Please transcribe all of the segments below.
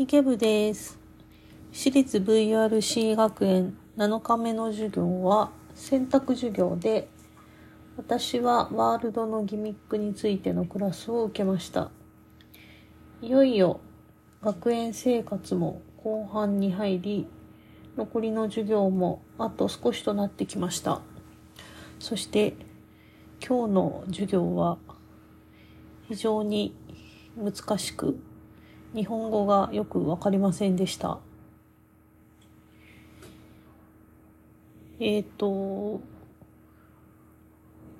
池部です。私立 VRC 学園7日目の授業は選択授業で、私はワールドのギミックについてのクラスを受けました。いよいよ学園生活も後半に入り、残りの授業もあと少しとなってきました。そして今日の授業は非常に難しく日本語がよくわかりませんでした。えっ、と、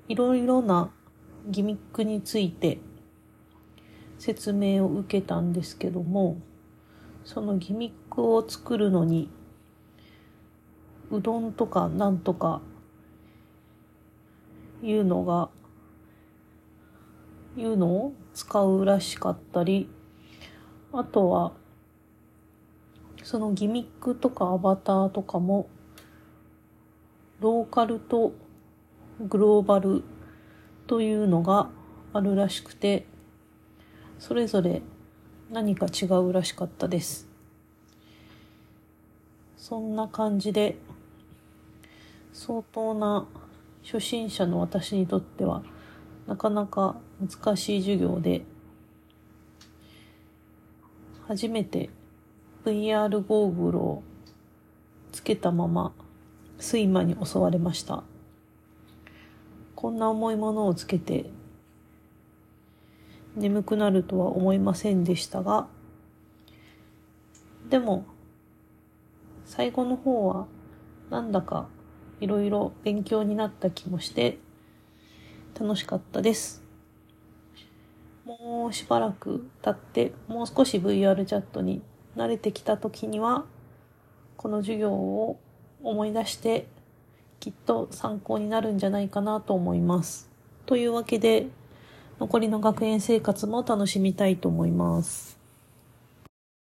いろいろなギミックについて説明を受けたんですけども、そのギミックを作るのに、うどんとかなんとかいうのが、いうのを使うらしかったり、あとは、そのギミックとかアバターとかも、ローカルとグローバルというのがあるらしくて、それぞれ何か違うらしかったです。そんな感じで、相当な初心者の私にとっては、なかなか難しい授業で、初めて VR ゴーグルをつけたまま睡魔に襲われました。こんな重いものをつけて眠くなるとは思いませんでしたが、でも最後の方はなんだかいろいろ勉強になった気もして楽しかったです。もうしばらく経って、もう少し VR チャットに慣れてきた時には、この授業を思い出して、きっと参考になるんじゃないかなと思います。というわけで、残りの学園生活も楽しみたいと思います。